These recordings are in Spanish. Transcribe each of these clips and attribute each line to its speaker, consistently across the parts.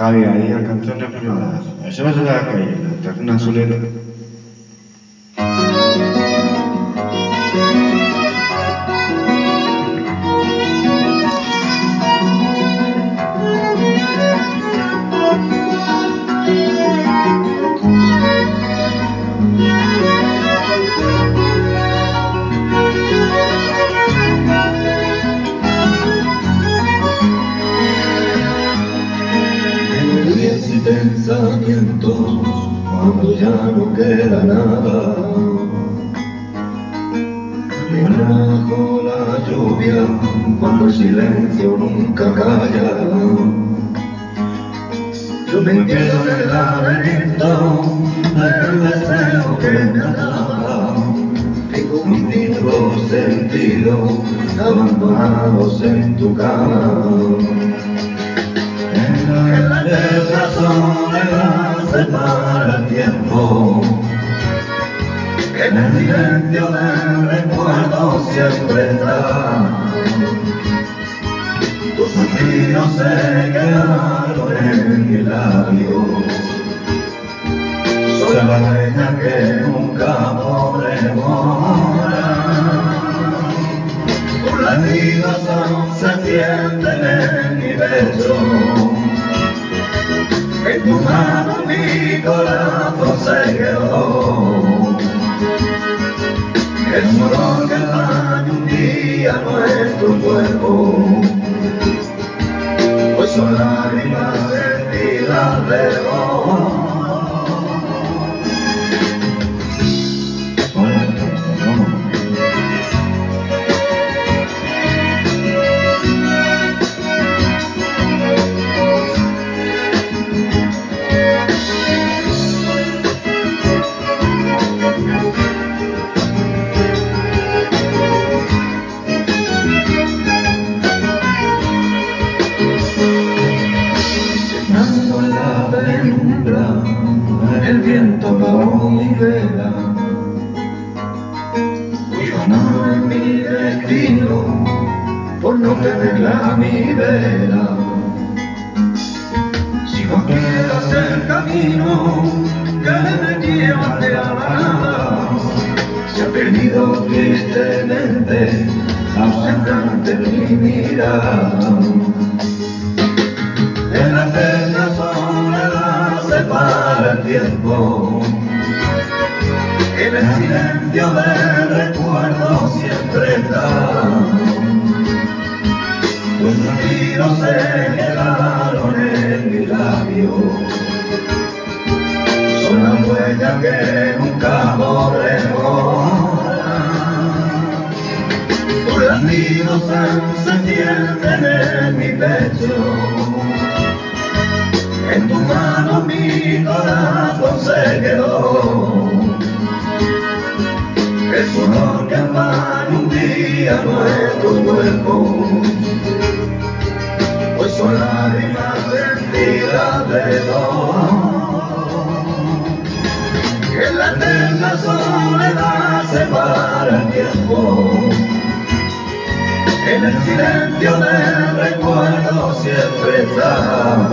Speaker 1: காவிய அதிகாரம் கற்றுண்ட பின்னால சிவசங்கர அக்கா
Speaker 2: எழுதின திருநங்கைகள் pensamientos cuando ya no queda nada. Bajo la lluvia cuando el silencio nunca calla. Yo me quedo en el laberinto del deseo que me acaba. Tengo distintos sentidos abandonados en tu cama. En el silencio del recuerdo siempre está. Tus suspiros se quedaron en mi labio. Soy la leña que nunca podré morar. Tus latidos aún se sienten en mi pecho. En tu mano mi corazón se quedó. Sentidas el viento apagó mi vela. Fui ganado en mi destino por no tenerla mi vera. Sigo a quieras el camino que me lleva de la nada. Se ha perdido tristemente, ausente ante mi mirada. Tiempo. En el silencio del recuerdo siempre está. Tus suspiros se quedaron en mi labio. Son la huella que nunca podré borrar. Tus latidos se sienten en mi pecho. En tu mano mi un día nuestro cuerpo. Hoy son lágrimas sentidas de dolor. En la eterna soledad se para el tiempo. En el silencio del recuerdo siempre está.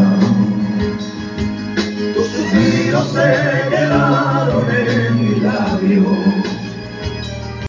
Speaker 2: Tus suspiros se